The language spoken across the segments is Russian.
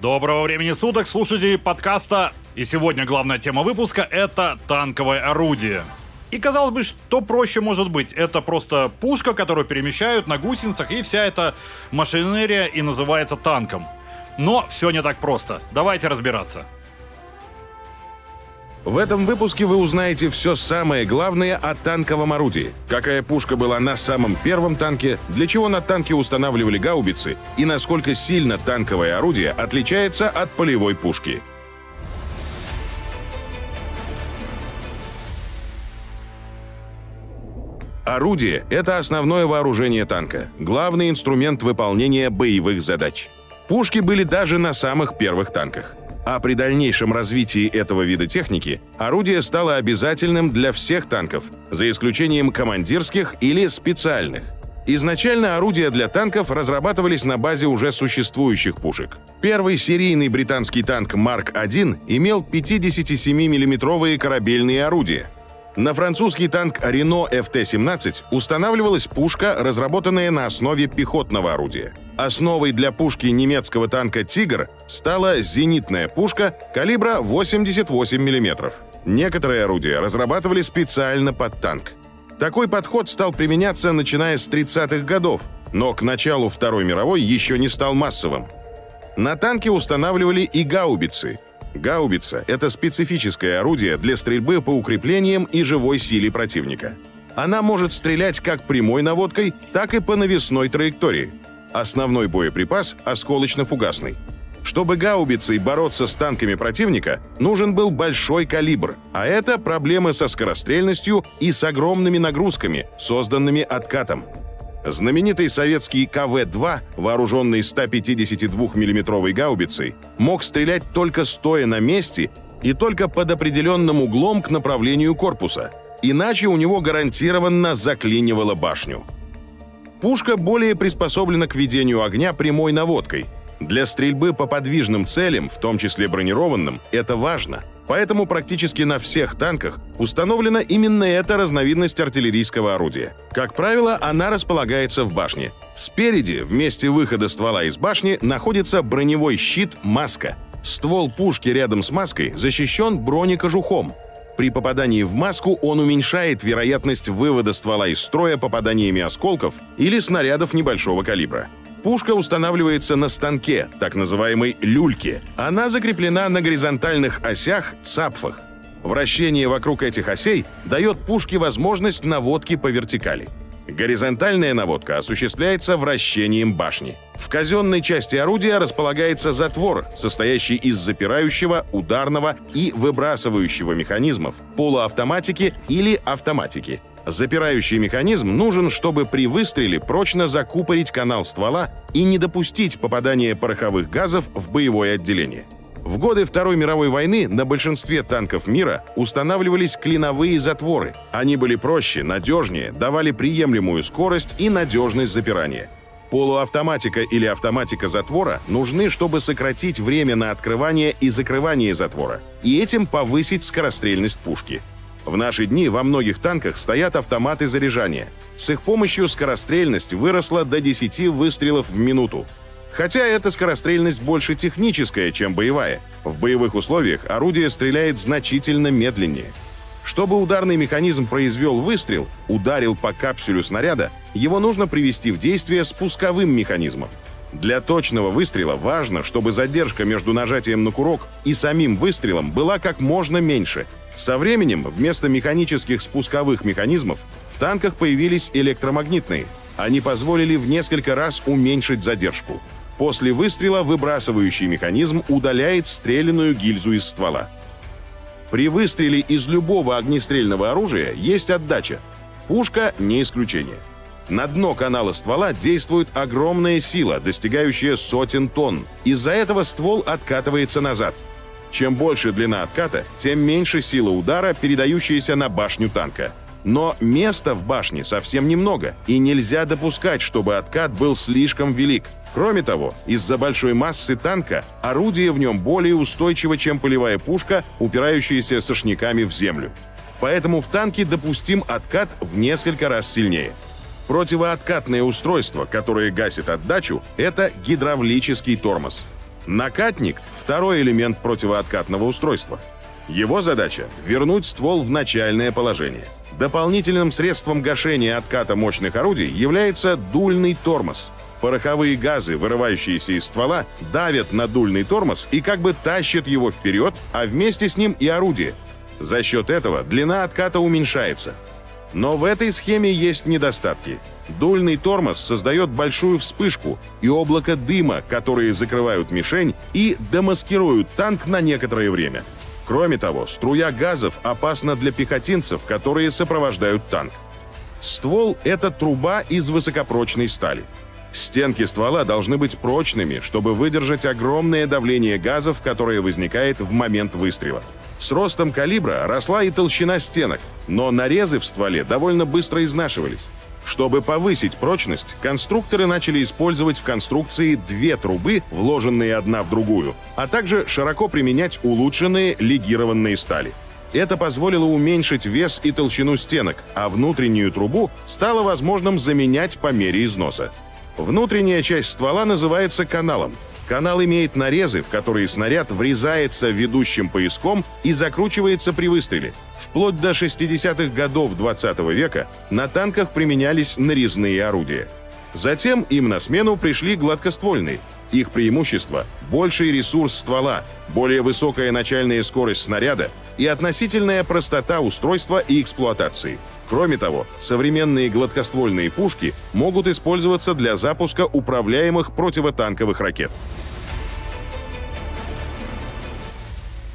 Доброго времени суток, слушатели подкаста. И сегодня главная тема выпуска — это танковое орудие. И казалось бы, что проще может быть. Это просто пушка, которую перемещают на гусеницах, и вся эта машинерия и называется танком. Но все не так просто. Давайте разбираться. В этом выпуске вы узнаете все самое главное о танковом орудии. Какая пушка была на самом первом танке, для чего на танке устанавливали гаубицы и насколько сильно танковое орудие отличается от полевой пушки. Орудие — это основное вооружение танка, главный инструмент выполнения боевых задач. Пушки были даже на самых первых танках. А при дальнейшем развитии этого вида техники орудие стало обязательным для всех танков, за исключением командирских или специальных. Изначально орудия для танков разрабатывались на базе уже существующих пушек. Первый серийный британский танк Марк-1 имел 57 миллиметровые корабельные орудия – на французский танк Renault FT-17 устанавливалась пушка, разработанная на основе пехотного орудия. Основой для пушки немецкого танка «Тигр» стала зенитная пушка калибра 88 мм. Некоторые орудия разрабатывали специально под танк. Такой подход стал применяться начиная с 30-х годов, но к началу Второй мировой еще не стал массовым. На танке устанавливали и гаубицы – Гаубица — это специфическое орудие для стрельбы по укреплениям и живой силе противника. Она может стрелять как прямой наводкой, так и по навесной траектории. Основной боеприпас — осколочно-фугасный. Чтобы гаубицей бороться с танками противника, нужен был большой калибр, а это проблемы со скорострельностью и с огромными нагрузками, созданными откатом. Знаменитый советский КВ-2, вооруженный 152 миллиметровой гаубицей, мог стрелять только стоя на месте и только под определенным углом к направлению корпуса, иначе у него гарантированно заклинивало башню. Пушка более приспособлена к ведению огня прямой наводкой. Для стрельбы по подвижным целям, в том числе бронированным, это важно – Поэтому практически на всех танках установлена именно эта разновидность артиллерийского орудия. Как правило, она располагается в башне. Спереди, в месте выхода ствола из башни, находится броневой щит «Маска». Ствол пушки рядом с маской защищен бронекожухом. При попадании в маску он уменьшает вероятность вывода ствола из строя попаданиями осколков или снарядов небольшого калибра. Пушка устанавливается на станке, так называемой люльке. Она закреплена на горизонтальных осях цапфах. Вращение вокруг этих осей дает пушке возможность наводки по вертикали. Горизонтальная наводка осуществляется вращением башни. В казенной части орудия располагается затвор, состоящий из запирающего, ударного и выбрасывающего механизмов, полуавтоматики или автоматики. Запирающий механизм нужен, чтобы при выстреле прочно закупорить канал ствола и не допустить попадания пороховых газов в боевое отделение. В годы Второй мировой войны на большинстве танков мира устанавливались клиновые затворы. Они были проще, надежнее, давали приемлемую скорость и надежность запирания. Полуавтоматика или автоматика затвора нужны, чтобы сократить время на открывание и закрывание затвора, и этим повысить скорострельность пушки. В наши дни во многих танках стоят автоматы заряжания. С их помощью скорострельность выросла до 10 выстрелов в минуту. Хотя эта скорострельность больше техническая, чем боевая. В боевых условиях орудие стреляет значительно медленнее. Чтобы ударный механизм произвел выстрел, ударил по капсюлю снаряда, его нужно привести в действие спусковым механизмом. Для точного выстрела важно, чтобы задержка между нажатием на курок и самим выстрелом была как можно меньше. Со временем вместо механических спусковых механизмов в танках появились электромагнитные. Они позволили в несколько раз уменьшить задержку. После выстрела выбрасывающий механизм удаляет стреляную гильзу из ствола. При выстреле из любого огнестрельного оружия есть отдача. Пушка не исключение. На дно канала ствола действует огромная сила, достигающая сотен тонн. Из-за этого ствол откатывается назад. Чем больше длина отката, тем меньше сила удара, передающаяся на башню танка. Но места в башне совсем немного, и нельзя допускать, чтобы откат был слишком велик. Кроме того, из-за большой массы танка орудие в нем более устойчиво, чем полевая пушка, упирающаяся сошниками в землю. Поэтому в танке допустим откат в несколько раз сильнее – Противооткатное устройство, которое гасит отдачу, это гидравлический тормоз. Накатник — второй элемент противооткатного устройства. Его задача — вернуть ствол в начальное положение. Дополнительным средством гашения отката мощных орудий является дульный тормоз. Пороховые газы, вырывающиеся из ствола, давят на дульный тормоз и как бы тащат его вперед, а вместе с ним и орудие. За счет этого длина отката уменьшается. Но в этой схеме есть недостатки. Дульный тормоз создает большую вспышку и облако дыма, которые закрывают мишень и демаскируют танк на некоторое время. Кроме того, струя газов опасна для пехотинцев, которые сопровождают танк. Ствол — это труба из высокопрочной стали. Стенки ствола должны быть прочными, чтобы выдержать огромное давление газов, которое возникает в момент выстрела. С ростом калибра росла и толщина стенок, но нарезы в стволе довольно быстро изнашивались. Чтобы повысить прочность, конструкторы начали использовать в конструкции две трубы, вложенные одна в другую, а также широко применять улучшенные легированные стали. Это позволило уменьшить вес и толщину стенок, а внутреннюю трубу стало возможным заменять по мере износа. Внутренняя часть ствола называется каналом. Канал имеет нарезы, в которые снаряд врезается ведущим пояском и закручивается при выстреле. Вплоть до 60-х годов 20 -го века на танках применялись нарезные орудия. Затем им на смену пришли гладкоствольные. Их преимущество – больший ресурс ствола, более высокая начальная скорость снаряда и относительная простота устройства и эксплуатации – Кроме того, современные гладкоствольные пушки могут использоваться для запуска управляемых противотанковых ракет.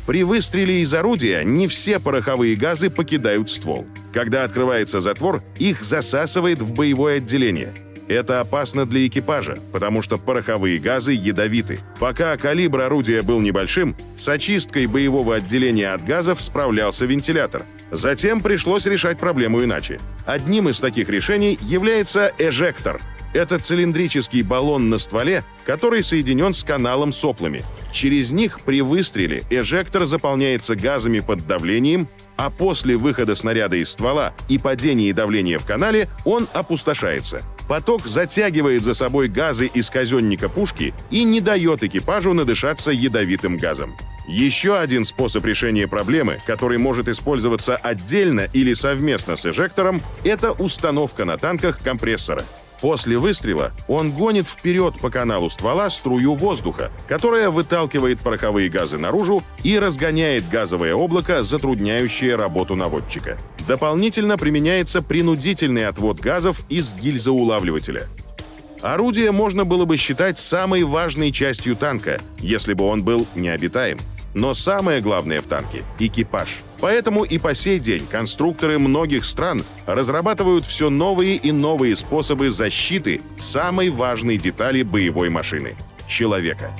При выстреле из орудия не все пороховые газы покидают ствол. Когда открывается затвор, их засасывает в боевое отделение. Это опасно для экипажа, потому что пороховые газы ядовиты. Пока калибр орудия был небольшим, с очисткой боевого отделения от газов справлялся вентилятор. Затем пришлось решать проблему иначе. Одним из таких решений является эжектор. Это цилиндрический баллон на стволе, который соединен с каналом соплами. Через них при выстреле эжектор заполняется газами под давлением, а после выхода снаряда из ствола и падения давления в канале он опустошается. Поток затягивает за собой газы из казенника пушки и не дает экипажу надышаться ядовитым газом. Еще один способ решения проблемы, который может использоваться отдельно или совместно с эжектором, это установка на танках компрессора. После выстрела он гонит вперед по каналу ствола струю воздуха, которая выталкивает пороховые газы наружу и разгоняет газовое облако, затрудняющее работу наводчика. Дополнительно применяется принудительный отвод газов из гильзоулавливателя. Орудие можно было бы считать самой важной частью танка, если бы он был необитаем. Но самое главное в танке — экипаж. Поэтому и по сей день конструкторы многих стран разрабатывают все новые и новые способы защиты самой важной детали боевой машины — человека.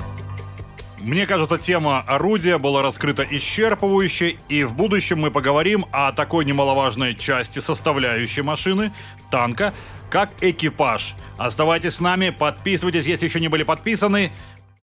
Мне кажется, тема орудия была раскрыта исчерпывающе, и в будущем мы поговорим о такой немаловажной части составляющей машины, танка, как экипаж. Оставайтесь с нами, подписывайтесь, если еще не были подписаны.